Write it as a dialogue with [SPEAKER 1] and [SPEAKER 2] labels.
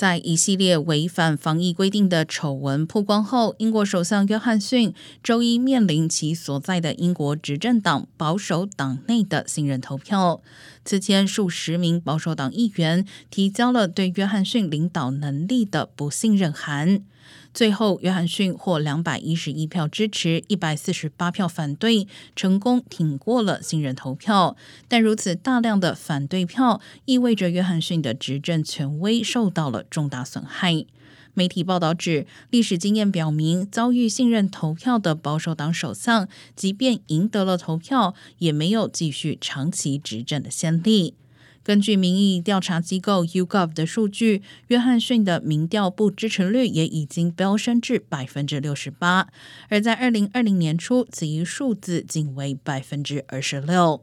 [SPEAKER 1] 在一系列违反防疫规定的丑闻曝光后，英国首相约翰逊周一面临其所在的英国执政党保守党内的信任投票。此前，数十名保守党议员提交了对约翰逊领导能力的不信任函。最后，约翰逊获两百一十一票支持，一百四十八票反对，成功挺过了信任投票。但如此大量的反对票，意味着约翰逊的执政权威受到了重大损害。媒体报道指，历史经验表明，遭遇信任投票的保守党首相，即便赢得了投票，也没有继续长期执政的先例。根据民意调查机构 YouGov 的数据，约翰逊的民调不支持率也已经飙升至百分之六十八，而在二零二零年初，此一数字仅为百分之二十六。